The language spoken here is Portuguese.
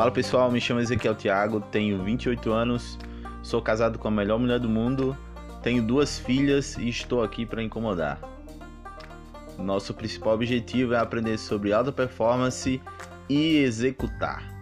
Fala pessoal, me chamo Ezequiel Thiago, tenho 28 anos, sou casado com a melhor mulher do mundo, tenho duas filhas e estou aqui para incomodar. Nosso principal objetivo é aprender sobre alta performance e executar.